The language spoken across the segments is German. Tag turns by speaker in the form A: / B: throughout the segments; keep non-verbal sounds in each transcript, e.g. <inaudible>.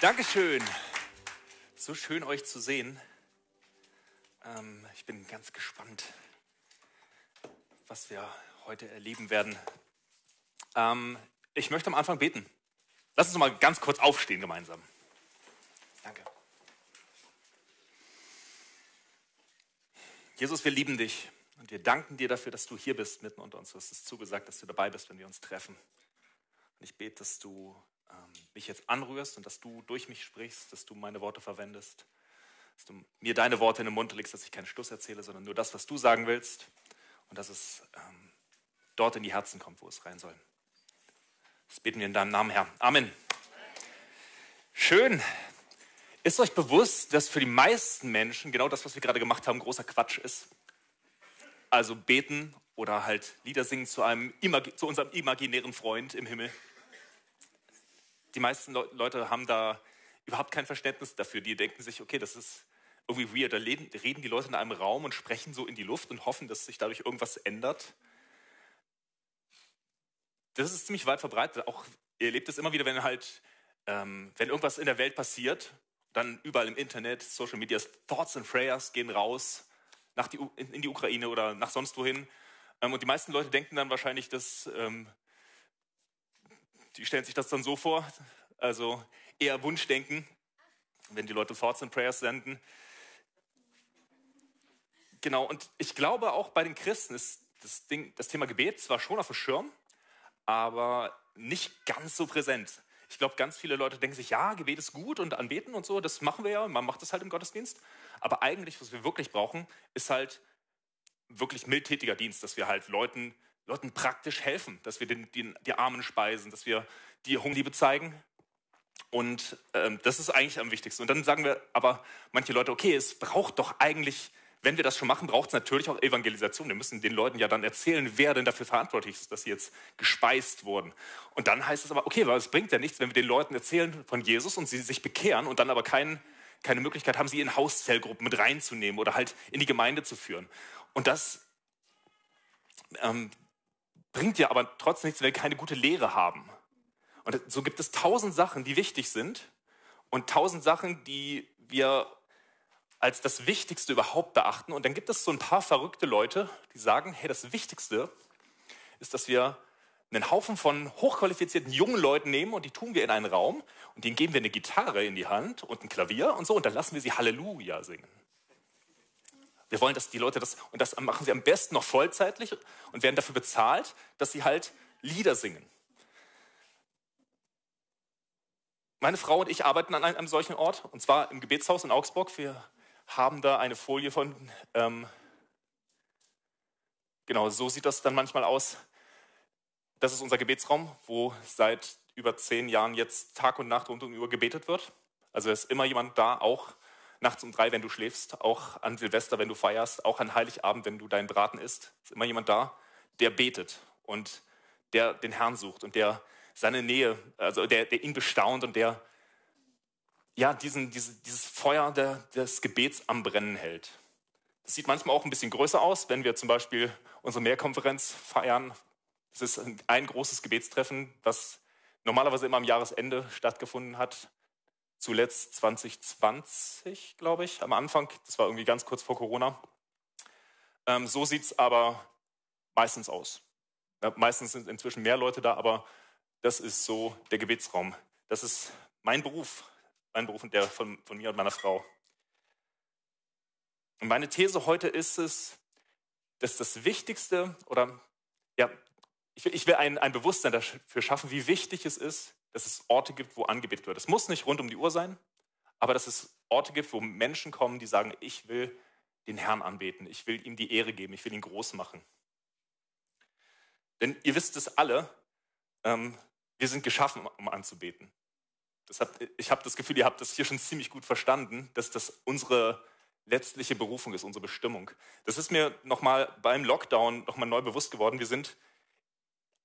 A: Dankeschön. So schön euch zu sehen. Ähm, ich bin ganz gespannt, was wir heute erleben werden. Ähm, ich möchte am Anfang beten. Lass uns mal ganz kurz aufstehen gemeinsam. Danke. Jesus, wir lieben dich und wir danken dir dafür, dass du hier bist mitten unter uns. Du hast es zugesagt, dass du dabei bist, wenn wir uns treffen. Und ich bete, dass du ähm, mich jetzt anrührst und dass du durch mich sprichst, dass du meine Worte verwendest, dass du mir deine Worte in den Mund legst, dass ich keinen Schluss erzähle, sondern nur das, was du sagen willst und dass es ähm, dort in die Herzen kommt, wo es rein soll. Das beten wir in deinem Namen, Herr. Amen. Schön. Ist euch bewusst, dass für die meisten Menschen genau das, was wir gerade gemacht haben, großer Quatsch ist? Also beten oder halt Lieder singen zu, einem, zu unserem imaginären Freund im Himmel. Die meisten Leute haben da überhaupt kein Verständnis dafür. Die denken sich, okay, das ist irgendwie weird. Da reden die Leute in einem Raum und sprechen so in die Luft und hoffen, dass sich dadurch irgendwas ändert. Das ist ziemlich weit verbreitet. Auch ihr erlebt es immer wieder, wenn halt, ähm, wenn irgendwas in der Welt passiert, dann überall im Internet, Social Media, Thoughts and Prayers gehen raus nach die, in die Ukraine oder nach sonst wohin. Ähm, und die meisten Leute denken dann wahrscheinlich, dass, ähm, die stellen sich das dann so vor, also eher Wunschdenken, wenn die Leute Thoughts and Prayers senden. Genau, und ich glaube auch bei den Christen ist das, Ding, das Thema Gebet zwar schon auf dem Schirm, aber nicht ganz so präsent. Ich glaube, ganz viele Leute denken sich, ja, Gebet ist gut und anbeten und so, das machen wir ja, man macht das halt im Gottesdienst. Aber eigentlich, was wir wirklich brauchen, ist halt wirklich mildtätiger Dienst, dass wir halt Leuten, Leuten praktisch helfen, dass wir den, den, die Armen speisen, dass wir die Hungerliebe zeigen. Und ähm, das ist eigentlich am wichtigsten. Und dann sagen wir aber manche Leute, okay, es braucht doch eigentlich wenn wir das schon machen, braucht es natürlich auch Evangelisation. Wir müssen den Leuten ja dann erzählen, wer denn dafür verantwortlich ist, dass sie jetzt gespeist wurden. Und dann heißt es aber, okay, weil es bringt ja nichts, wenn wir den Leuten erzählen von Jesus und sie sich bekehren und dann aber kein, keine Möglichkeit haben, sie in Hauszellgruppen mit reinzunehmen oder halt in die Gemeinde zu führen. Und das ähm, bringt ja aber trotzdem nichts, wenn wir keine gute Lehre haben. Und so gibt es tausend Sachen, die wichtig sind und tausend Sachen, die wir als das Wichtigste überhaupt beachten. Und dann gibt es so ein paar verrückte Leute, die sagen, hey, das Wichtigste ist, dass wir einen Haufen von hochqualifizierten jungen Leuten nehmen und die tun wir in einen Raum und denen geben wir eine Gitarre in die Hand und ein Klavier und so und dann lassen wir sie Halleluja singen. Wir wollen, dass die Leute das, und das machen sie am besten noch vollzeitlich und werden dafür bezahlt, dass sie halt Lieder singen. Meine Frau und ich arbeiten an einem solchen Ort, und zwar im Gebetshaus in Augsburg. Wir haben da eine Folie von, ähm, genau, so sieht das dann manchmal aus. Das ist unser Gebetsraum, wo seit über zehn Jahren jetzt Tag und Nacht rund um die gebetet wird. Also ist immer jemand da, auch nachts um drei, wenn du schläfst, auch an Silvester, wenn du feierst, auch an Heiligabend, wenn du deinen Braten isst. Ist immer jemand da, der betet und der den Herrn sucht und der seine Nähe, also der, der ihn bestaunt und der ja, diesen, diese, dieses Feuer der, des Gebets am Brennen hält. Das sieht manchmal auch ein bisschen größer aus, wenn wir zum Beispiel unsere Mehrkonferenz feiern. Das ist ein großes Gebetstreffen, was normalerweise immer am Jahresende stattgefunden hat. Zuletzt 2020, glaube ich, am Anfang. Das war irgendwie ganz kurz vor Corona. Ähm, so sieht es aber meistens aus. Ja, meistens sind inzwischen mehr Leute da, aber das ist so der Gebetsraum. Das ist mein Beruf mein Beruf und der von, von mir und meiner Frau. Und meine These heute ist es, dass das Wichtigste oder ja, ich will, ich will ein, ein Bewusstsein dafür schaffen, wie wichtig es ist, dass es Orte gibt, wo angebetet wird. Es muss nicht rund um die Uhr sein, aber dass es Orte gibt, wo Menschen kommen, die sagen, ich will den Herrn anbeten, ich will ihm die Ehre geben, ich will ihn groß machen. Denn ihr wisst es alle, ähm, wir sind geschaffen, um anzubeten. Habt, ich habe das Gefühl, ihr habt das hier schon ziemlich gut verstanden, dass das unsere letztliche Berufung ist, unsere Bestimmung. Das ist mir nochmal beim Lockdown nochmal neu bewusst geworden. Wir sind,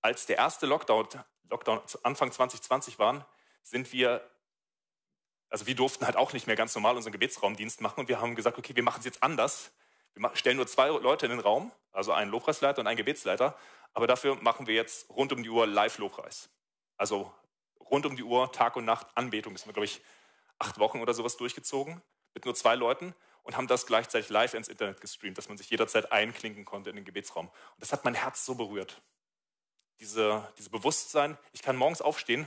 A: als der erste Lockdown, Lockdown Anfang 2020 waren, sind wir, also wir durften halt auch nicht mehr ganz normal unseren Gebetsraumdienst machen und wir haben gesagt, okay, wir machen es jetzt anders. Wir stellen nur zwei Leute in den Raum, also einen Lobpreisleiter und einen Gebetsleiter, aber dafür machen wir jetzt rund um die Uhr Live-Lobpreis. Also rund um die Uhr, Tag und Nacht, Anbetung. Das sind, glaube ich, acht Wochen oder sowas durchgezogen mit nur zwei Leuten und haben das gleichzeitig live ins Internet gestreamt, dass man sich jederzeit einklinken konnte in den Gebetsraum. Und das hat mein Herz so berührt. Diese, diese Bewusstsein, ich kann morgens aufstehen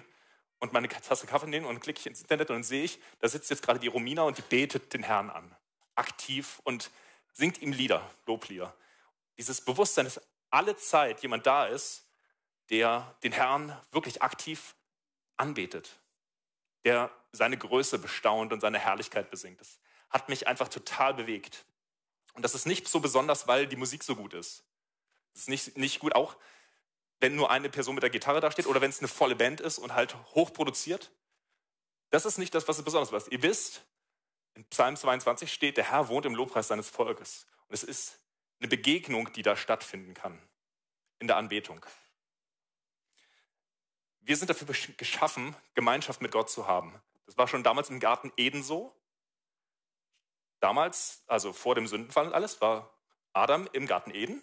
A: und meine Tasse Kaffee nehmen und klicke ich ins Internet und dann sehe ich, da sitzt jetzt gerade die Romina und die betet den Herrn an. Aktiv und singt ihm Lieder, Loblieder. Dieses Bewusstsein, dass alle Zeit jemand da ist, der den Herrn wirklich aktiv anbetet, der seine Größe bestaunt und seine Herrlichkeit besingt. Das hat mich einfach total bewegt. Und das ist nicht so besonders, weil die Musik so gut ist. Das ist nicht, nicht gut, auch wenn nur eine Person mit der Gitarre da steht oder wenn es eine volle Band ist und halt hochproduziert. Das ist nicht das, was es besonders ist. Ihr wisst, in Psalm 22 steht, der Herr wohnt im Lobpreis seines Volkes. Und es ist eine Begegnung, die da stattfinden kann in der Anbetung. Wir sind dafür geschaffen, Gemeinschaft mit Gott zu haben. Das war schon damals im Garten Eden so. Damals, also vor dem Sündenfall und alles, war Adam im Garten Eden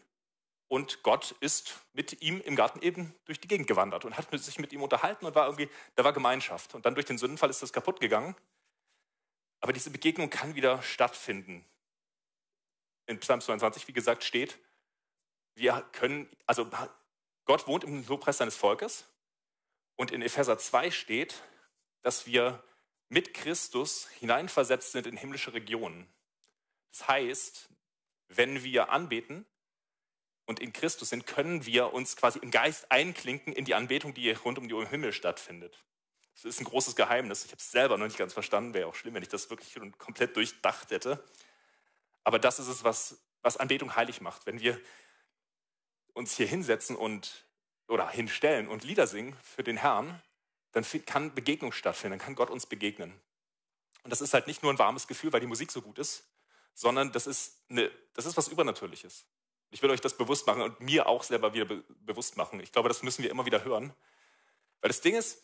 A: und Gott ist mit ihm im Garten Eden durch die Gegend gewandert und hat sich mit ihm unterhalten und war irgendwie, da war Gemeinschaft. Und dann durch den Sündenfall ist das kaputt gegangen. Aber diese Begegnung kann wieder stattfinden. In Psalm 22, wie gesagt, steht, wir können, also Gott wohnt im Lobpreis seines Volkes. Und in Epheser 2 steht, dass wir mit Christus hineinversetzt sind in himmlische Regionen. Das heißt, wenn wir anbeten und in Christus sind, können wir uns quasi im Geist einklinken in die Anbetung, die rund um den Himmel stattfindet. Das ist ein großes Geheimnis. Ich habe es selber noch nicht ganz verstanden. Wäre auch schlimm, wenn ich das wirklich komplett durchdacht hätte. Aber das ist es, was, was Anbetung heilig macht. Wenn wir uns hier hinsetzen und oder hinstellen und Lieder singen für den Herrn, dann kann Begegnung stattfinden, dann kann Gott uns begegnen. Und das ist halt nicht nur ein warmes Gefühl, weil die Musik so gut ist, sondern das ist, eine, das ist was Übernatürliches. Ich will euch das bewusst machen und mir auch selber wieder be bewusst machen. Ich glaube, das müssen wir immer wieder hören. Weil das Ding ist,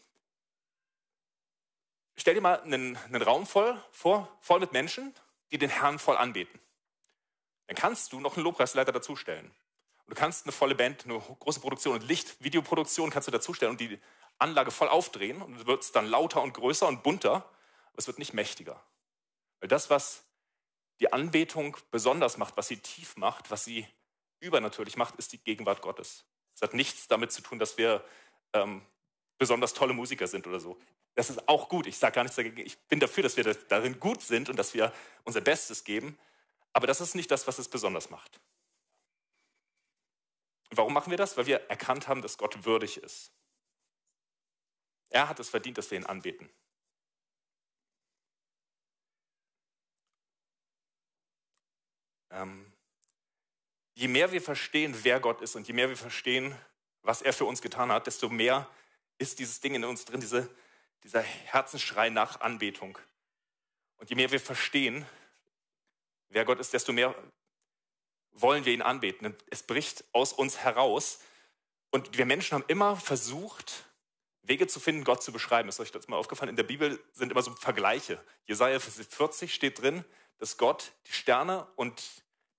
A: stell dir mal einen, einen Raum voll vor, voll mit Menschen, die den Herrn voll anbeten. Dann kannst du noch einen Lobpreisleiter dazustellen. Und du kannst eine volle Band, eine große Produktion und Licht, Videoproduktion kannst du dazustellen und die Anlage voll aufdrehen und wird es dann lauter und größer und bunter, aber es wird nicht mächtiger. Weil das, was die Anbetung besonders macht, was sie tief macht, was sie übernatürlich macht, ist die Gegenwart Gottes. Es hat nichts damit zu tun, dass wir ähm, besonders tolle Musiker sind oder so. Das ist auch gut. Ich sage gar nichts dagegen. Ich bin dafür, dass wir darin gut sind und dass wir unser Bestes geben. Aber das ist nicht das, was es besonders macht. Und warum machen wir das? Weil wir erkannt haben, dass Gott würdig ist. Er hat es verdient, dass wir ihn anbeten. Ähm, je mehr wir verstehen, wer Gott ist und je mehr wir verstehen, was er für uns getan hat, desto mehr ist dieses Ding in uns drin, diese, dieser Herzensschrei nach Anbetung. Und je mehr wir verstehen, wer Gott ist, desto mehr wollen wir ihn anbeten. Es bricht aus uns heraus. Und wir Menschen haben immer versucht, Wege zu finden, Gott zu beschreiben. Ist euch das mal aufgefallen? In der Bibel sind immer so Vergleiche. Jesaja 40 steht drin, dass Gott die Sterne und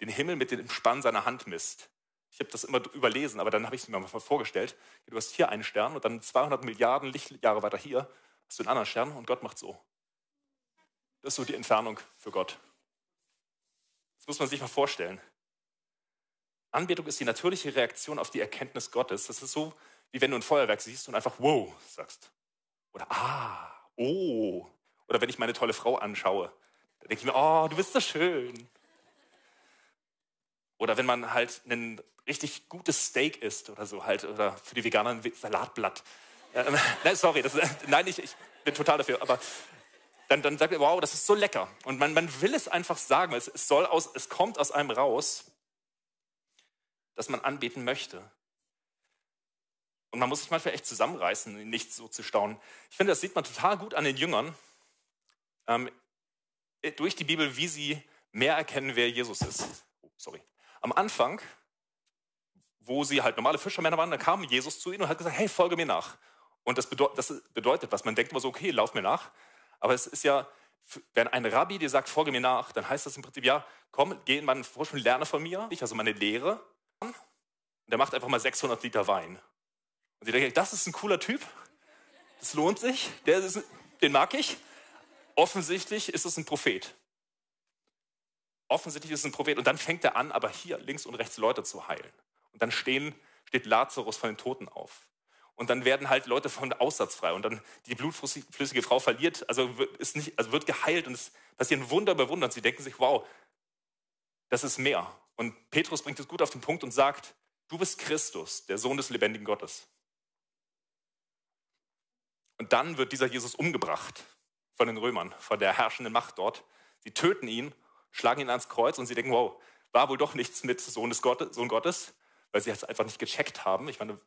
A: den Himmel mit dem Spann seiner Hand misst. Ich habe das immer überlesen, aber dann habe ich es mir mal vorgestellt. Du hast hier einen Stern und dann 200 Milliarden Lichtjahre weiter hier hast du einen anderen Stern und Gott macht so. Das ist so die Entfernung für Gott. Das muss man sich mal vorstellen. Anbetung ist die natürliche Reaktion auf die Erkenntnis Gottes. Das ist so, wie wenn du ein Feuerwerk siehst und einfach wow sagst. Oder ah, oh. Oder wenn ich meine tolle Frau anschaue, dann denke ich mir, oh, du bist so schön. Oder wenn man halt ein richtig gutes Steak isst oder so halt, oder für die Veganer ein Salatblatt. Äh, <laughs> nein, sorry, das, nein, ich, ich bin total dafür, aber dann, dann sagt man, wow, das ist so lecker. Und man, man will es einfach sagen, es, es, soll aus, es kommt aus einem raus, dass man anbeten möchte. Und man muss sich manchmal echt zusammenreißen, nicht so zu staunen. Ich finde, das sieht man total gut an den Jüngern ähm, durch die Bibel, wie sie mehr erkennen, wer Jesus ist. Oh, sorry. Am Anfang, wo sie halt normale Fischermänner waren, da kam Jesus zu ihnen und hat gesagt, hey, folge mir nach. Und das, bedeut das bedeutet was. Man denkt immer so, okay, lauf mir nach. Aber es ist ja, wenn ein Rabbi dir sagt, folge mir nach, dann heißt das im Prinzip, ja, komm, geh in meinen Vorsprung, lerne von mir, ich also meine Lehre. Und der macht einfach mal 600 Liter Wein. Und sie denken, das ist ein cooler Typ, das lohnt sich, der ist, den mag ich. offensichtlich ist es ein Prophet. Offensichtlich ist es ein Prophet. Und dann fängt er an, aber hier links und rechts Leute zu heilen. Und dann stehen, steht Lazarus von den Toten auf. Und dann werden halt Leute von Aussatz frei. Und dann die blutflüssige Frau verliert, also ist nicht, also wird geheilt und es passieren Wunder bei Wunder. Und sie denken sich, wow, das ist mehr. Und Petrus bringt es gut auf den Punkt und sagt, du bist Christus, der Sohn des lebendigen Gottes. Und dann wird dieser Jesus umgebracht von den Römern, von der herrschenden Macht dort. Sie töten ihn, schlagen ihn ans Kreuz und sie denken, wow, war wohl doch nichts mit Sohn, des Gottes, Sohn Gottes, weil sie es einfach nicht gecheckt haben. Ich meine,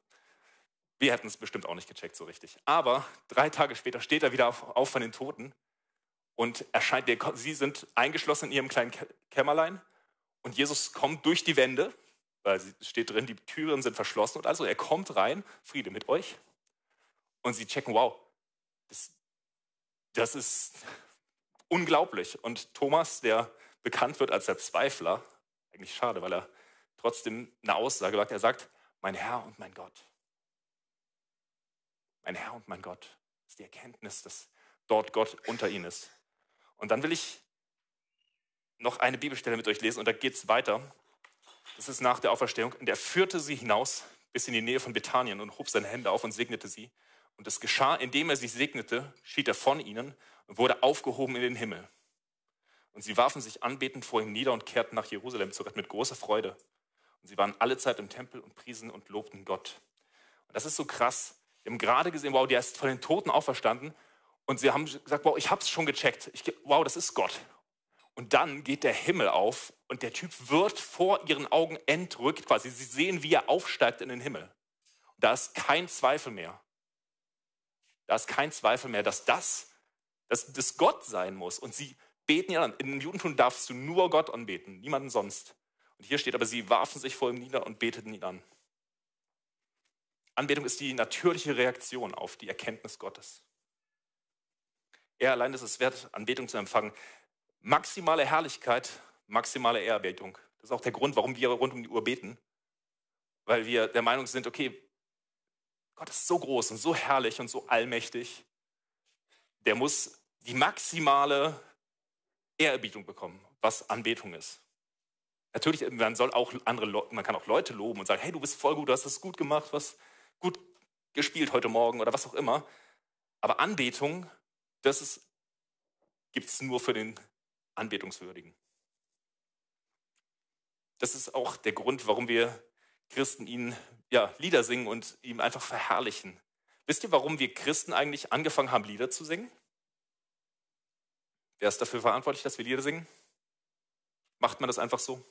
A: wir hätten es bestimmt auch nicht gecheckt so richtig. Aber drei Tage später steht er wieder auf, auf von den Toten und erscheint, sie sind eingeschlossen in ihrem kleinen Kämmerlein und Jesus kommt durch die Wände, weil es steht drin, die Türen sind verschlossen und also er kommt rein, Friede mit euch. Und sie checken, wow, das, das ist unglaublich. Und Thomas, der bekannt wird als der Zweifler, eigentlich schade, weil er trotzdem eine Aussage sagt, er sagt, mein Herr und mein Gott mein Herr und mein Gott. Das ist die Erkenntnis, dass dort Gott unter ihnen ist. Und dann will ich noch eine Bibelstelle mit euch lesen und da geht es weiter. Das ist nach der Auferstehung. Und er führte sie hinaus bis in die Nähe von Bethanien und hob seine Hände auf und segnete sie. Und es geschah, indem er sie segnete, schied er von ihnen und wurde aufgehoben in den Himmel. Und sie warfen sich anbetend vor ihm nieder und kehrten nach Jerusalem zurück mit großer Freude. Und sie waren alle Zeit im Tempel und priesen und lobten Gott. Und das ist so krass, wir haben gerade gesehen, wow, der ist von den Toten auferstanden. Und sie haben gesagt, wow, ich habe es schon gecheckt. Ich, wow, das ist Gott. Und dann geht der Himmel auf und der Typ wird vor ihren Augen entrückt, quasi. Sie sehen, wie er aufsteigt in den Himmel. Und da ist kein Zweifel mehr. Da ist kein Zweifel mehr, dass das, dass das Gott sein muss. Und sie beten ihn an. Im Judentum darfst du nur Gott anbeten, niemanden sonst. Und hier steht aber, sie warfen sich vor ihm nieder und beteten ihn an. Anbetung ist die natürliche Reaktion auf die Erkenntnis Gottes. Er allein ist es wert, Anbetung zu empfangen. Maximale Herrlichkeit, maximale Ehrerbietung. Das ist auch der Grund, warum wir rund um die Uhr beten. Weil wir der Meinung sind, okay, Gott ist so groß und so herrlich und so allmächtig. Der muss die maximale Ehrerbietung bekommen, was Anbetung ist. Natürlich, man soll auch andere, man kann auch Leute loben und sagen, hey, du bist voll gut, du hast das gut gemacht, was, gut gespielt heute Morgen oder was auch immer. Aber Anbetung, das gibt es nur für den Anbetungswürdigen. Das ist auch der Grund, warum wir Christen ihnen ja, Lieder singen und ihm einfach verherrlichen. Wisst ihr, warum wir Christen eigentlich angefangen haben, Lieder zu singen? Wer ist dafür verantwortlich, dass wir Lieder singen? Macht man das einfach so?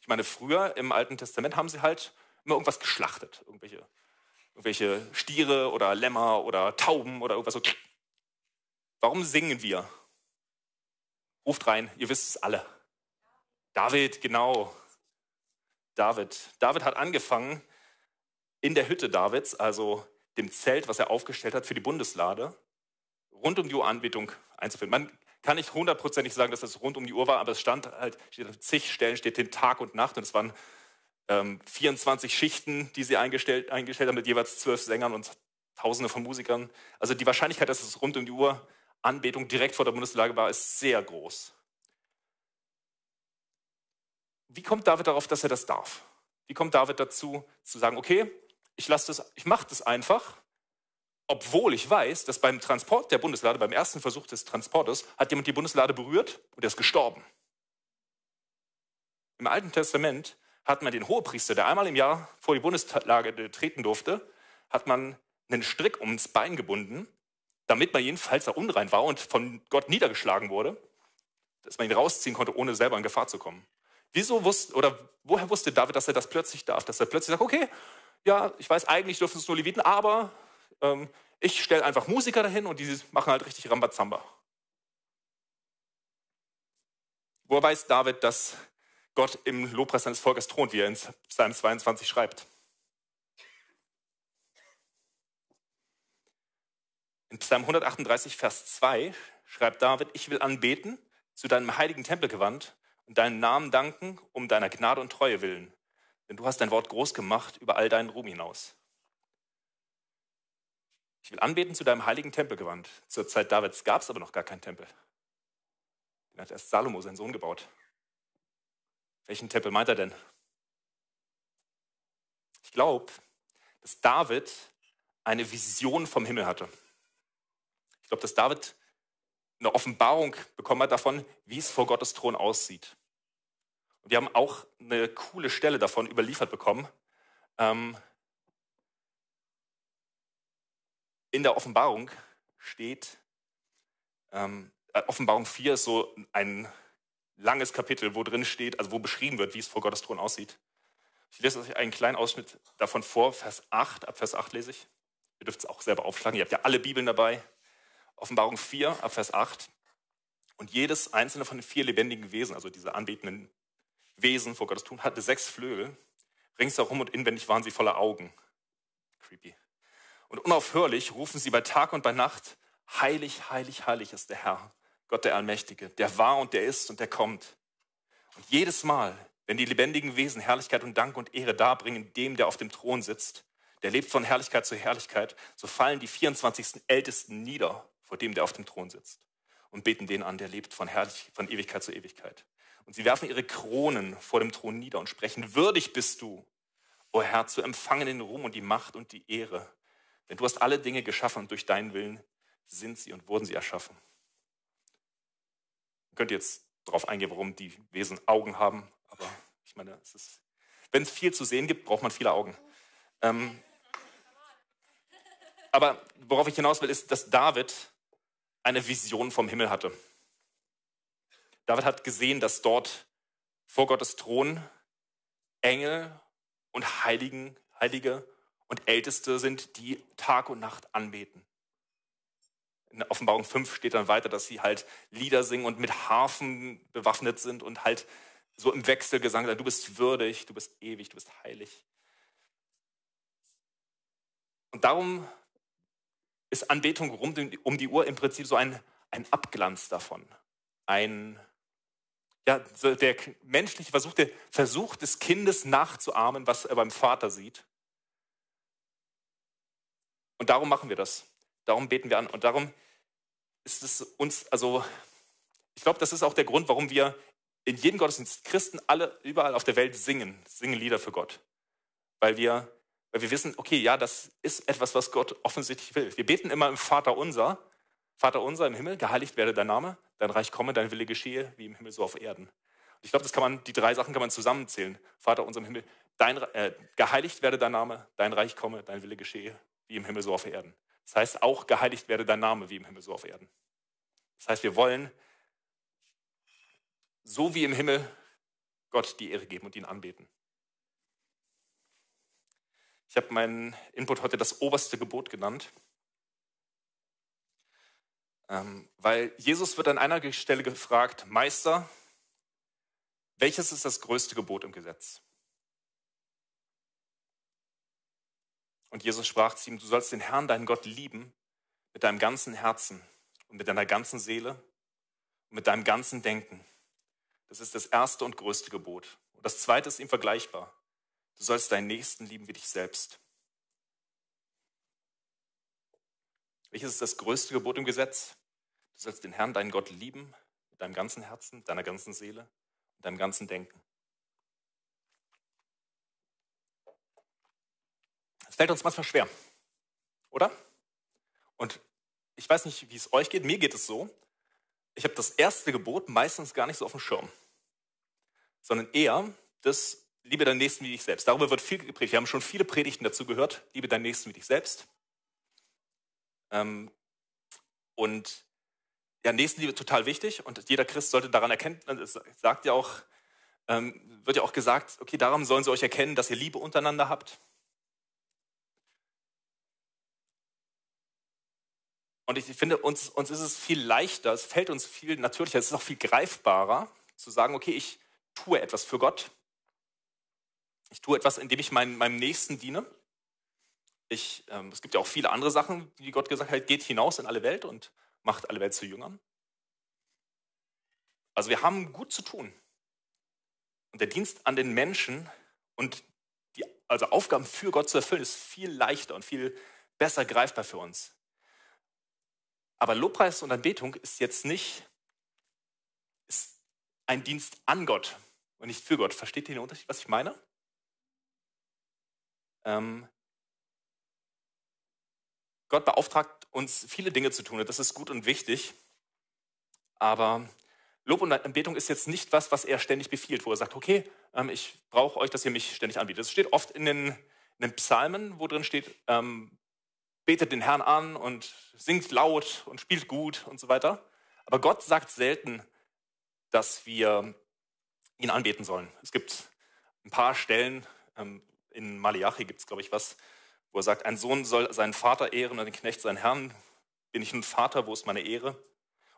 A: Ich meine, früher im Alten Testament haben sie halt immer irgendwas geschlachtet. Irgendwelche, irgendwelche Stiere oder Lämmer oder Tauben oder irgendwas so. Warum singen wir? Ruft rein, ihr wisst es alle. David, genau. David. David hat angefangen, in der Hütte Davids, also dem Zelt, was er aufgestellt hat für die Bundeslade, rund um die Uhr Anbetung einzuführen. Man kann nicht hundertprozentig sagen, dass das rund um die Uhr war, aber es stand halt, steht an zig Stellen, steht den Tag und Nacht und es waren ähm, 24 Schichten, die sie eingestellt, eingestellt haben mit jeweils zwölf Sängern und Tausende von Musikern. Also die Wahrscheinlichkeit, dass es rund um die Uhr Anbetung direkt vor der Bundeslage war, ist sehr groß. Wie kommt David darauf, dass er das darf? Wie kommt David dazu, zu sagen, okay, ich, ich mache das einfach, obwohl ich weiß, dass beim Transport der Bundeslade, beim ersten Versuch des Transportes, hat jemand die Bundeslade berührt und er ist gestorben. Im Alten Testament hat man den Hohepriester, der einmal im Jahr vor die Bundeslage treten durfte, hat man einen Strick ums Bein gebunden, damit man jedenfalls da unrein war und von Gott niedergeschlagen wurde, dass man ihn rausziehen konnte, ohne selber in Gefahr zu kommen. Wieso wusste, oder woher wusste David, dass er das plötzlich darf? Dass er plötzlich sagt, okay, ja, ich weiß, eigentlich dürfen es nur Leviten, aber ähm, ich stelle einfach Musiker dahin und die machen halt richtig Rambazamba. Woher weiß David, dass Gott im Lobpreis seines Volkes thront, wie er in Psalm 22 schreibt. In Psalm 138, Vers 2 schreibt David, ich will anbeten, zu deinem heiligen Tempel gewandt und deinen Namen danken, um deiner Gnade und Treue willen. Denn du hast dein Wort groß gemacht über all deinen Ruhm hinaus. Ich will anbeten zu deinem heiligen Tempelgewand. Zur Zeit Davids gab es aber noch gar keinen Tempel. Den hat erst Salomo, sein Sohn, gebaut. Welchen Tempel meint er denn? Ich glaube, dass David eine Vision vom Himmel hatte. Ich glaube, dass David eine Offenbarung bekommen hat davon, wie es vor Gottes Thron aussieht. Und wir haben auch eine coole Stelle davon überliefert bekommen. Ähm, in der Offenbarung steht, ähm, äh, Offenbarung 4 ist so ein langes Kapitel, wo drin steht, also wo beschrieben wird, wie es vor Gottes Thron aussieht. Ich lese euch einen kleinen Ausschnitt davon vor, Vers 8, ab Vers 8 lese ich. Ihr dürft es auch selber aufschlagen, ihr habt ja alle Bibeln dabei. Offenbarung 4, ab Vers 8. Und jedes einzelne von den vier lebendigen Wesen, also diese anbetenden Wesen vor Gottes Thron, hatte sechs Flügel. Ringsherum und inwendig waren sie voller Augen. Creepy. Und unaufhörlich rufen sie bei Tag und bei Nacht, heilig, heilig, heilig ist der Herr, Gott der Allmächtige, der war und der ist und der kommt. Und jedes Mal, wenn die lebendigen Wesen Herrlichkeit und Dank und Ehre darbringen, dem, der auf dem Thron sitzt, der lebt von Herrlichkeit zu Herrlichkeit, so fallen die 24. Ältesten nieder vor dem, der auf dem Thron sitzt und beten den an, der lebt von, Herrlich von Ewigkeit zu Ewigkeit. Und sie werfen ihre Kronen vor dem Thron nieder und sprechen, würdig bist du, o Herr, zu empfangen den Ruhm und die Macht und die Ehre, denn du hast alle Dinge geschaffen und durch deinen Willen sind sie und wurden sie erschaffen. Ihr könnt jetzt darauf eingehen, warum die Wesen Augen haben, aber ich meine, es wenn es viel zu sehen gibt, braucht man viele Augen. Ähm, aber worauf ich hinaus will, ist, dass David eine Vision vom Himmel hatte. David hat gesehen, dass dort vor Gottes Thron Engel und Heiligen, Heilige und Älteste sind, die Tag und Nacht anbeten. In Offenbarung 5 steht dann weiter, dass sie halt Lieder singen und mit Harfen bewaffnet sind und halt so im Wechselgesang sagen, du bist würdig, du bist ewig, du bist heilig. Und darum ist Anbetung um die Uhr im Prinzip so ein, ein Abglanz davon. Ein, ja, der menschliche Versuch, der Versuch des Kindes nachzuahmen, was er beim Vater sieht. Und darum machen wir das. Darum beten wir an. Und darum ist es uns, also, ich glaube, das ist auch der Grund, warum wir in jedem Gottesdienst Christen alle überall auf der Welt singen, singen Lieder für Gott. Weil wir, weil wir wissen, okay, ja, das ist etwas, was Gott offensichtlich will. Wir beten immer im Vater unser, Vater unser im Himmel, geheiligt werde dein Name, dein Reich komme, dein Wille geschehe, wie im Himmel so auf Erden. Ich glaube, das kann man, die drei Sachen kann man zusammenzählen. Vater unser im Himmel, dein, äh, geheiligt werde dein Name, dein Reich komme, dein Wille geschehe, wie im Himmel so auf Erden. Das heißt, auch geheiligt werde dein Name, wie im Himmel so auf Erden. Das heißt, wir wollen so wie im Himmel Gott die Ehre geben und ihn anbeten. Ich habe meinen Input heute das oberste Gebot genannt, ähm, weil Jesus wird an einer Stelle gefragt, Meister, welches ist das größte Gebot im Gesetz? Und Jesus sprach zu ihm, du sollst den Herrn, deinen Gott, lieben mit deinem ganzen Herzen und mit deiner ganzen Seele und mit deinem ganzen Denken. Das ist das erste und größte Gebot. Und das zweite ist ihm vergleichbar. Du sollst deinen Nächsten lieben wie dich selbst. Welches ist das größte Gebot im Gesetz? Du sollst den Herrn, deinen Gott, lieben mit deinem ganzen Herzen, deiner ganzen Seele und deinem ganzen Denken. Fällt uns manchmal schwer, oder? Und ich weiß nicht, wie es euch geht. Mir geht es so. Ich habe das erste Gebot meistens gar nicht so auf dem Schirm, sondern eher das Liebe deinen Nächsten wie dich selbst. Darüber wird viel gepredigt. Wir haben schon viele Predigten dazu gehört. Liebe deinen Nächsten wie dich selbst. Ähm, und ja, Nächstenliebe ist total wichtig und jeder Christ sollte daran erkennen, es sagt ja auch, ähm, wird ja auch gesagt, okay, daran sollen sie euch erkennen, dass ihr Liebe untereinander habt. Und ich finde, uns, uns ist es viel leichter, es fällt uns viel natürlicher, es ist auch viel greifbarer, zu sagen, okay, ich tue etwas für Gott. Ich tue etwas, indem ich mein, meinem Nächsten diene. Ich, ähm, es gibt ja auch viele andere Sachen, die Gott gesagt hat, geht hinaus in alle Welt und macht alle Welt zu Jüngern. Also wir haben gut zu tun. Und der Dienst an den Menschen und die also Aufgaben für Gott zu erfüllen, ist viel leichter und viel besser greifbar für uns. Aber Lobpreis und Anbetung ist jetzt nicht ist ein Dienst an Gott und nicht für Gott. Versteht ihr den Unterschied, was ich meine? Ähm, Gott beauftragt uns, viele Dinge zu tun. Das ist gut und wichtig. Aber Lob und Anbetung ist jetzt nicht was, was er ständig befiehlt, wo er sagt, okay, ähm, ich brauche euch, dass ihr mich ständig anbietet. Das steht oft in den, in den Psalmen, wo drin steht, ähm, betet den Herrn an und singt laut und spielt gut und so weiter. Aber Gott sagt selten, dass wir ihn anbeten sollen. Es gibt ein paar Stellen, ähm, in Malachi gibt es, glaube ich, was, wo er sagt, ein Sohn soll seinen Vater ehren und den Knecht seinen Herrn. Bin ich nun Vater, wo ist meine Ehre?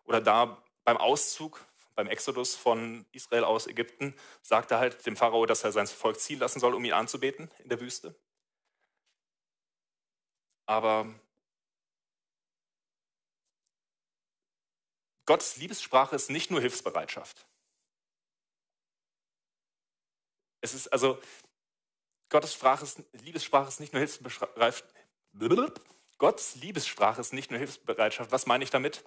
A: Oder da beim Auszug, beim Exodus von Israel aus Ägypten, sagt er halt dem Pharao, dass er sein Volk ziehen lassen soll, um ihn anzubeten in der Wüste. Aber Gottes Liebessprache ist nicht nur Hilfsbereitschaft. Es ist also, Gottes Sprache ist, Liebessprache ist nicht nur Hilfsbereitschaft. Gottes Liebessprache ist nicht nur Hilfsbereitschaft. Was meine ich damit?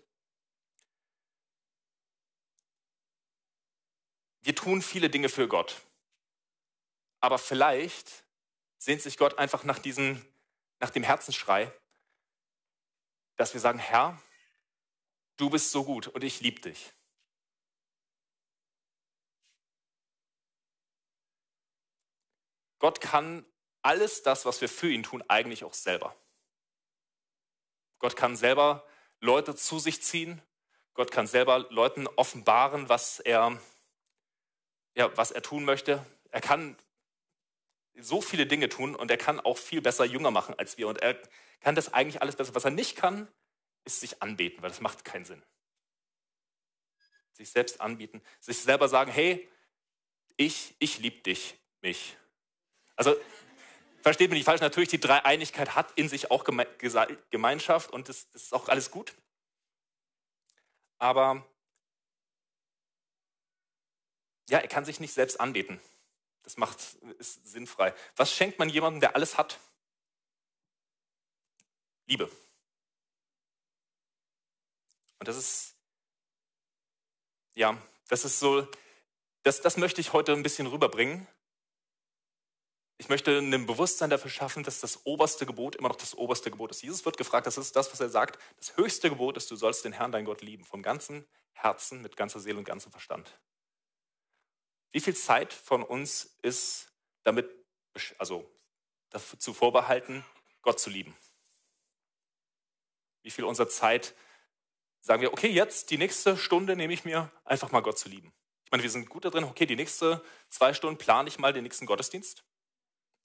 A: Wir tun viele Dinge für Gott. Aber vielleicht sehnt sich Gott einfach nach, diesem, nach dem Herzensschrei, dass wir sagen, Herr, du bist so gut und ich liebe dich. Gott kann alles das, was wir für ihn tun, eigentlich auch selber. Gott kann selber Leute zu sich ziehen. Gott kann selber Leuten offenbaren, was er, ja, was er tun möchte. Er kann so viele Dinge tun und er kann auch viel besser jünger machen als wir. Und er kann das eigentlich alles besser. Was er nicht kann, ist sich anbeten, weil das macht keinen Sinn. Sich selbst anbieten, sich selber sagen, hey, ich, ich liebe dich, mich. Also versteht mich nicht falsch, natürlich die Dreieinigkeit hat in sich auch Gemeinschaft und das, das ist auch alles gut. Aber ja, er kann sich nicht selbst anbeten. Das macht, ist sinnfrei. Was schenkt man jemandem, der alles hat? Liebe. Und das ist, ja, das ist so, das, das möchte ich heute ein bisschen rüberbringen. Ich möchte ein Bewusstsein dafür schaffen, dass das oberste Gebot immer noch das oberste Gebot ist. Jesus wird gefragt, das ist das, was er sagt. Das höchste Gebot ist, du sollst den Herrn, dein Gott, lieben. Vom ganzen Herzen, mit ganzer Seele und ganzem Verstand. Wie viel Zeit von uns ist damit, also dazu vorbehalten, Gott zu lieben? Wie viel unserer Zeit sagen wir, okay, jetzt die nächste Stunde nehme ich mir einfach mal Gott zu lieben. Ich meine, wir sind gut da drin, okay, die nächste zwei Stunden plane ich mal den nächsten Gottesdienst.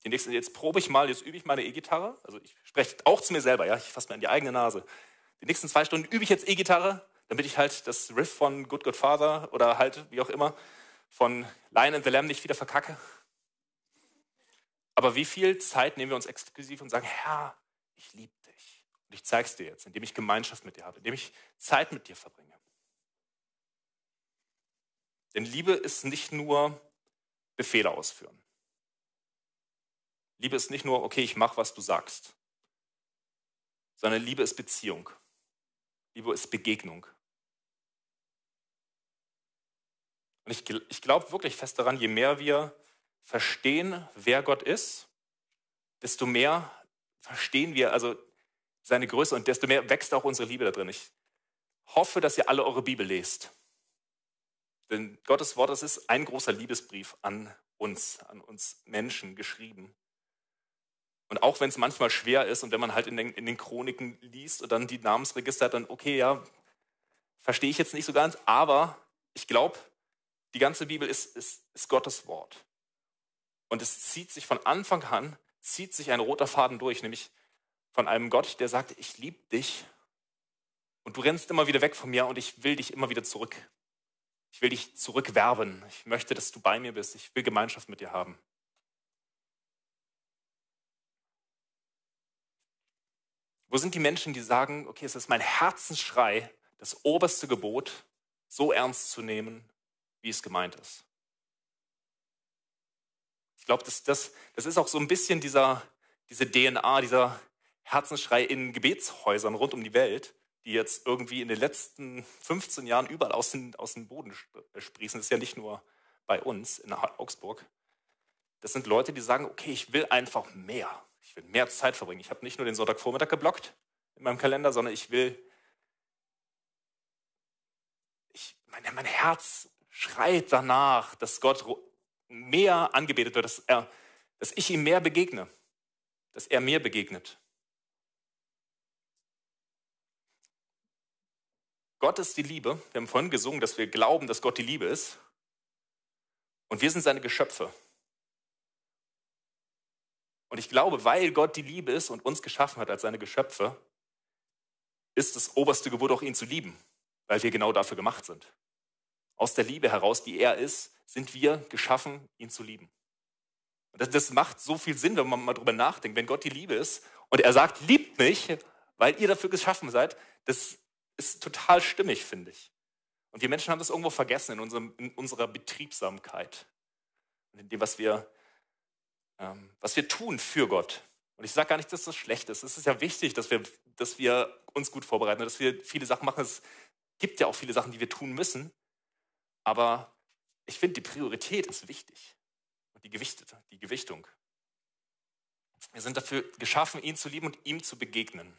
A: Die nächste, jetzt probe ich mal, jetzt übe ich meine E-Gitarre. Also ich spreche auch zu mir selber, ja, ich fasse mir an die eigene Nase. Die nächsten zwei Stunden übe ich jetzt E-Gitarre, damit ich halt das Riff von Good Good Father oder halt, wie auch immer, von Lion and the Lamb nicht wieder verkacke. Aber wie viel Zeit nehmen wir uns exklusiv und sagen, Herr, ich liebe dich. Und ich zeige es dir jetzt, indem ich Gemeinschaft mit dir habe, indem ich Zeit mit dir verbringe. Denn Liebe ist nicht nur Befehle ausführen. Liebe ist nicht nur, okay, ich mache, was du sagst, sondern Liebe ist Beziehung. Liebe ist Begegnung. Und ich, ich glaube wirklich fest daran, je mehr wir verstehen, wer Gott ist, desto mehr verstehen wir also seine Größe und desto mehr wächst auch unsere Liebe da drin. Ich hoffe, dass ihr alle eure Bibel lest. Denn Gottes Wort, das ist ein großer Liebesbrief an uns, an uns Menschen geschrieben. Und auch wenn es manchmal schwer ist und wenn man halt in den, in den Chroniken liest und dann die Namensregister hat, dann, okay, ja, verstehe ich jetzt nicht so ganz, aber ich glaube, die ganze Bibel ist, ist, ist Gottes Wort. Und es zieht sich von Anfang an, zieht sich ein roter Faden durch, nämlich von einem Gott, der sagt, ich liebe dich und du rennst immer wieder weg von mir und ich will dich immer wieder zurück. Ich will dich zurückwerben. Ich möchte, dass du bei mir bist. Ich will Gemeinschaft mit dir haben. Wo sind die Menschen, die sagen, okay, es ist mein Herzensschrei, das oberste Gebot so ernst zu nehmen, wie es gemeint ist? Ich glaube, das, das, das ist auch so ein bisschen dieser, diese DNA, dieser Herzensschrei in Gebetshäusern rund um die Welt, die jetzt irgendwie in den letzten 15 Jahren überall aus, den, aus dem Boden sprießen. Das ist ja nicht nur bei uns in Augsburg. Das sind Leute, die sagen, okay, ich will einfach mehr. Ich will mehr Zeit verbringen. Ich habe nicht nur den Sonntagvormittag geblockt in meinem Kalender, sondern ich will, ich, mein, mein Herz schreit danach, dass Gott mehr angebetet wird, dass, er, dass ich ihm mehr begegne, dass er mir begegnet. Gott ist die Liebe. Wir haben vorhin gesungen, dass wir glauben, dass Gott die Liebe ist. Und wir sind seine Geschöpfe. Und ich glaube, weil Gott die Liebe ist und uns geschaffen hat als seine Geschöpfe, ist das oberste Gebot auch ihn zu lieben, weil wir genau dafür gemacht sind. Aus der Liebe heraus, die er ist, sind wir geschaffen, ihn zu lieben. Und das, das macht so viel Sinn, wenn man mal drüber nachdenkt. Wenn Gott die Liebe ist und er sagt, liebt mich, weil ihr dafür geschaffen seid, das ist total stimmig, finde ich. Und wir Menschen haben das irgendwo vergessen in, unserem, in unserer Betriebsamkeit und in dem, was wir, ähm, was wir tun für Gott. Und ich sage gar nicht, dass das schlecht ist. Es ist ja wichtig, dass wir, dass wir uns gut vorbereiten, dass wir viele Sachen machen. Es gibt ja auch viele Sachen, die wir tun müssen. Aber ich finde, die Priorität ist wichtig. Und die, die Gewichtung. Wir sind dafür geschaffen, ihn zu lieben und ihm zu begegnen.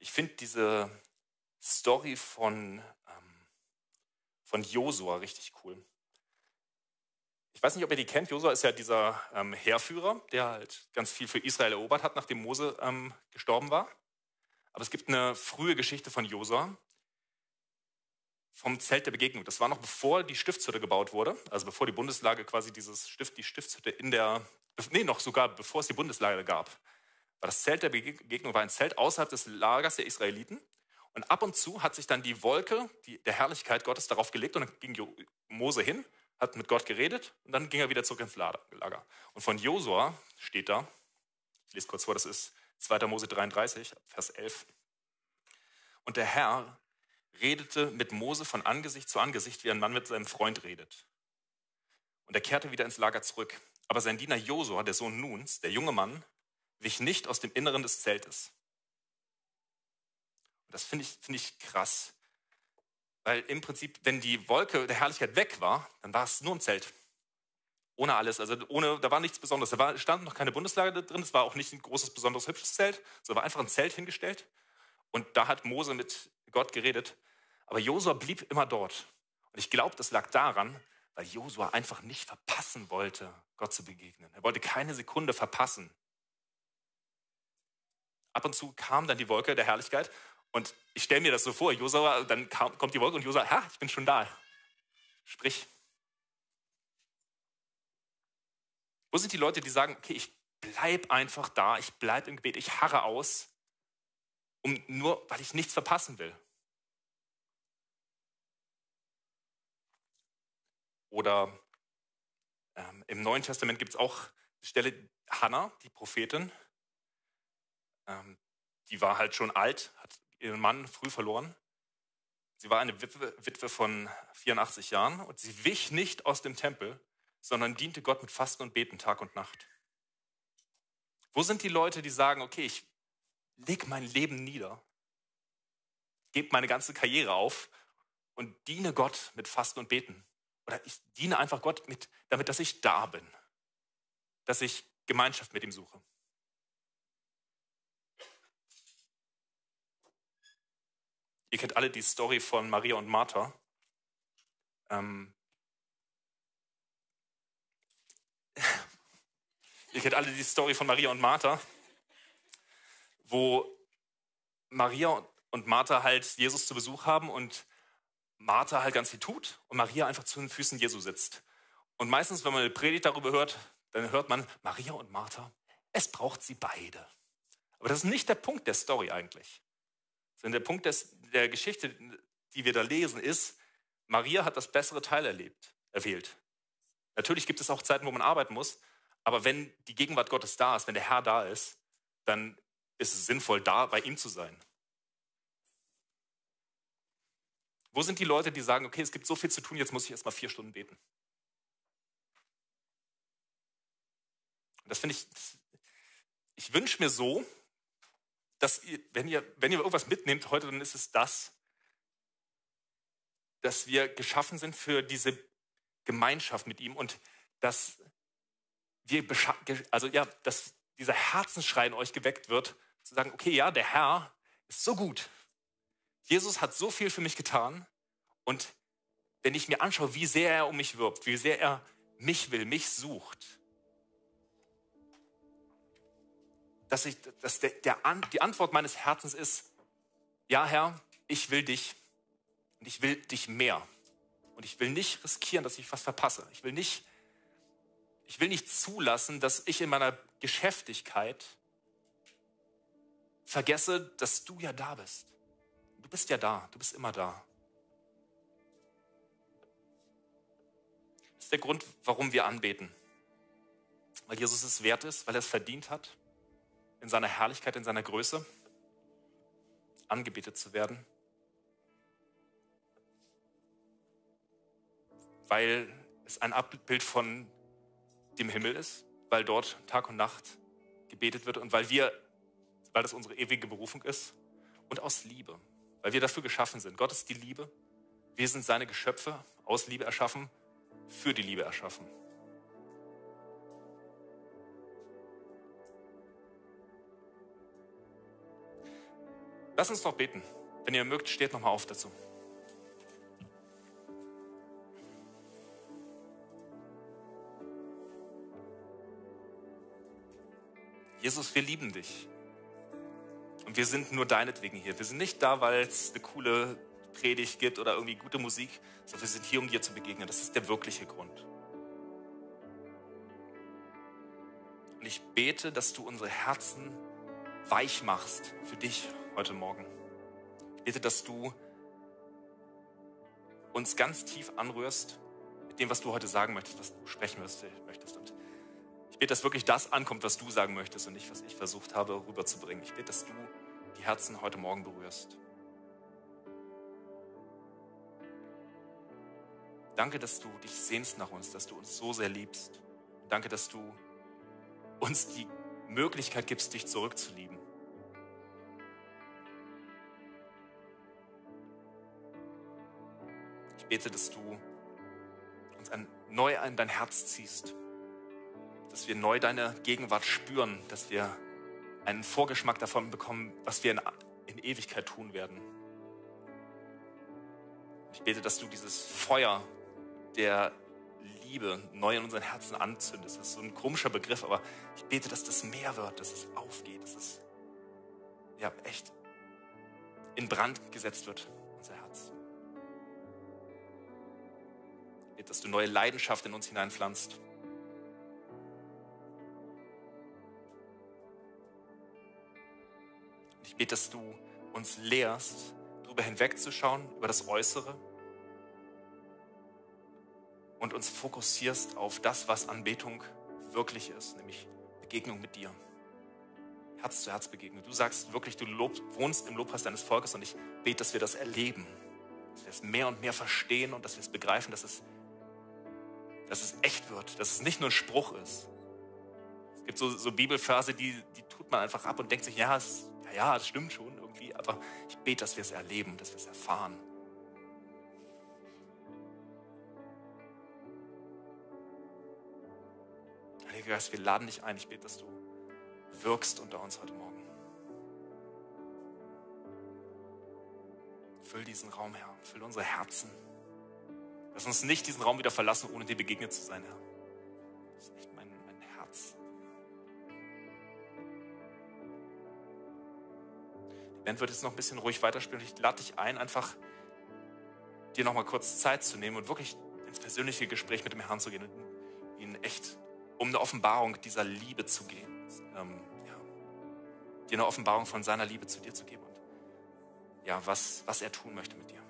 A: Ich finde diese Story von, ähm, von Josua richtig cool. Ich weiß nicht, ob ihr die kennt. Josua ist ja dieser ähm, Heerführer, der halt ganz viel für Israel erobert hat, nachdem Mose ähm, gestorben war. Aber es gibt eine frühe Geschichte von Josua vom Zelt der Begegnung. Das war noch bevor die Stiftshütte gebaut wurde, also bevor die Bundeslage quasi dieses Stift, die Stiftshütte in der, nee, noch sogar bevor es die Bundeslage gab. Das Zelt der Begegnung war ein Zelt außerhalb des Lagers der Israeliten. Und ab und zu hat sich dann die Wolke die, der Herrlichkeit Gottes darauf gelegt und dann ging Mose hin, hat mit Gott geredet und dann ging er wieder zurück ins Lager. Und von Josua steht da, ich lese kurz vor, das ist 2. Mose 33, Vers 11. Und der Herr redete mit Mose von Angesicht zu Angesicht, wie ein Mann mit seinem Freund redet. Und er kehrte wieder ins Lager zurück. Aber sein Diener Josua, der Sohn Nuns, der junge Mann, wich nicht aus dem Inneren des Zeltes. Und das finde ich, find ich krass. Weil im Prinzip, wenn die Wolke der Herrlichkeit weg war, dann war es nur ein Zelt. Ohne alles. Also ohne, da war nichts Besonderes. Da war, stand noch keine Bundeslage drin. Es war auch nicht ein großes, besonderes, hübsches Zelt. Es war einfach ein Zelt hingestellt. Und da hat Mose mit Gott geredet. Aber Josua blieb immer dort. Und ich glaube, das lag daran, weil Josua einfach nicht verpassen wollte, Gott zu begegnen. Er wollte keine Sekunde verpassen. Ab und zu kam dann die Wolke der Herrlichkeit und ich stelle mir das so vor, Josua, dann kam, kommt die Wolke und Josua, ha, ich bin schon da. Sprich. Wo sind die Leute, die sagen, okay, ich bleibe einfach da, ich bleibe im Gebet, ich harre aus, um nur, weil ich nichts verpassen will? Oder ähm, im Neuen Testament gibt es auch die Stelle Hannah, die Prophetin, ähm, die war halt schon alt, hat ihren Mann früh verloren. Sie war eine Witwe, Witwe von 84 Jahren und sie wich nicht aus dem Tempel, sondern diente Gott mit Fasten und Beten Tag und Nacht. Wo sind die Leute, die sagen, okay, ich lege mein Leben nieder, gebe meine ganze Karriere auf und diene Gott mit Fasten und Beten? Oder ich diene einfach Gott mit, damit, dass ich da bin, dass ich Gemeinschaft mit ihm suche. Ihr kennt alle die Story von Maria und Martha. Ähm <laughs> Ihr kennt alle die Story von Maria und Martha, wo Maria und Martha halt Jesus zu Besuch haben und Martha halt ganz viel tut und Maria einfach zu den Füßen Jesu sitzt. Und meistens, wenn man eine Predigt darüber hört, dann hört man, Maria und Martha, es braucht sie beide. Aber das ist nicht der Punkt der Story eigentlich. Sondern der Punkt des, der Geschichte, die wir da lesen, ist, Maria hat das bessere Teil erlebt, erwählt. Natürlich gibt es auch Zeiten, wo man arbeiten muss, aber wenn die Gegenwart Gottes da ist, wenn der Herr da ist, dann ist es sinnvoll, da bei ihm zu sein. Wo sind die Leute, die sagen, okay, es gibt so viel zu tun, jetzt muss ich erst mal vier Stunden beten? Und das finde ich, ich wünsche mir so, dass ihr, wenn ihr, wenn ihr irgendwas mitnehmt heute, dann ist es das, dass wir geschaffen sind für diese Gemeinschaft mit ihm und dass wir, also ja, dass dieser Herzensschrei in euch geweckt wird, zu sagen, okay, ja, der Herr ist so gut. Jesus hat so viel für mich getan und wenn ich mir anschaue, wie sehr er um mich wirbt, wie sehr er mich will, mich sucht, dass, ich, dass der, der, die Antwort meines Herzens ist, ja Herr, ich will dich und ich will dich mehr. Und ich will nicht riskieren, dass ich was verpasse. Ich will nicht, ich will nicht zulassen, dass ich in meiner Geschäftigkeit vergesse, dass du ja da bist. Du bist ja da, du bist immer da. Das ist der Grund, warum wir anbeten. Weil Jesus es wert ist, weil er es verdient hat, in seiner Herrlichkeit, in seiner Größe angebetet zu werden. Weil es ein Abbild von dem Himmel ist, weil dort Tag und Nacht gebetet wird und weil wir, weil das unsere ewige Berufung ist und aus Liebe, weil wir dafür geschaffen sind. Gott ist die Liebe. Wir sind seine Geschöpfe, aus Liebe erschaffen für die Liebe erschaffen. Lass uns noch beten. Wenn ihr mögt, steht noch mal auf dazu. Jesus, wir lieben dich. Und wir sind nur deinetwegen hier. Wir sind nicht da, weil es eine coole Predigt gibt oder irgendwie gute Musik, sondern wir sind hier, um dir zu begegnen. Das ist der wirkliche Grund. Und ich bete, dass du unsere Herzen weich machst für dich heute Morgen. Ich bete, dass du uns ganz tief anrührst mit dem, was du heute sagen möchtest, was du sprechen möchtest. Und bete, dass wirklich das ankommt, was du sagen möchtest und nicht, was ich versucht habe rüberzubringen. Ich bete, dass du die Herzen heute Morgen berührst. Danke, dass du dich sehnst nach uns, dass du uns so sehr liebst. Danke, dass du uns die Möglichkeit gibst, dich zurückzulieben. Ich bete, dass du uns neu in dein Herz ziehst, dass wir neu deine Gegenwart spüren, dass wir einen Vorgeschmack davon bekommen, was wir in, in Ewigkeit tun werden. Ich bete, dass du dieses Feuer der Liebe neu in unseren Herzen anzündest. Das ist so ein komischer Begriff, aber ich bete, dass das mehr wird, dass es aufgeht, dass es ja echt in Brand gesetzt wird, unser Herz. Ich bete, dass du neue Leidenschaft in uns hineinpflanzt. Bete, dass du uns lehrst, darüber hinwegzuschauen, über das Äußere und uns fokussierst auf das, was Anbetung wirklich ist, nämlich Begegnung mit dir. Herz zu Herz Begegnung. Du sagst wirklich, du lob, wohnst im Lobpreis deines Volkes und ich bete, dass wir das erleben, dass wir es mehr und mehr verstehen und dass wir es begreifen, dass es, dass es echt wird, dass es nicht nur ein Spruch ist. Es gibt so, so Bibelverse, die, die tut man einfach ab und denkt sich, ja, es, ja, ja, das stimmt schon irgendwie, aber ich bete, dass wir es erleben, dass wir es erfahren. Heiliger Geist, wir laden dich ein. Ich bete, dass du wirkst unter uns heute Morgen. Füll diesen Raum, Herr. Füll unsere Herzen. Lass uns nicht diesen Raum wieder verlassen, ohne dir begegnet zu sein, Herr. Das ist echt mein, mein Herz. Band wird jetzt noch ein bisschen ruhig weiterspielen. Ich lade dich ein, einfach dir noch mal kurz Zeit zu nehmen und wirklich ins persönliche Gespräch mit dem Herrn zu gehen und ihn echt um eine Offenbarung dieser Liebe zu gehen. Ähm, ja, dir eine Offenbarung von seiner Liebe zu dir zu geben und ja, was, was er tun möchte mit dir.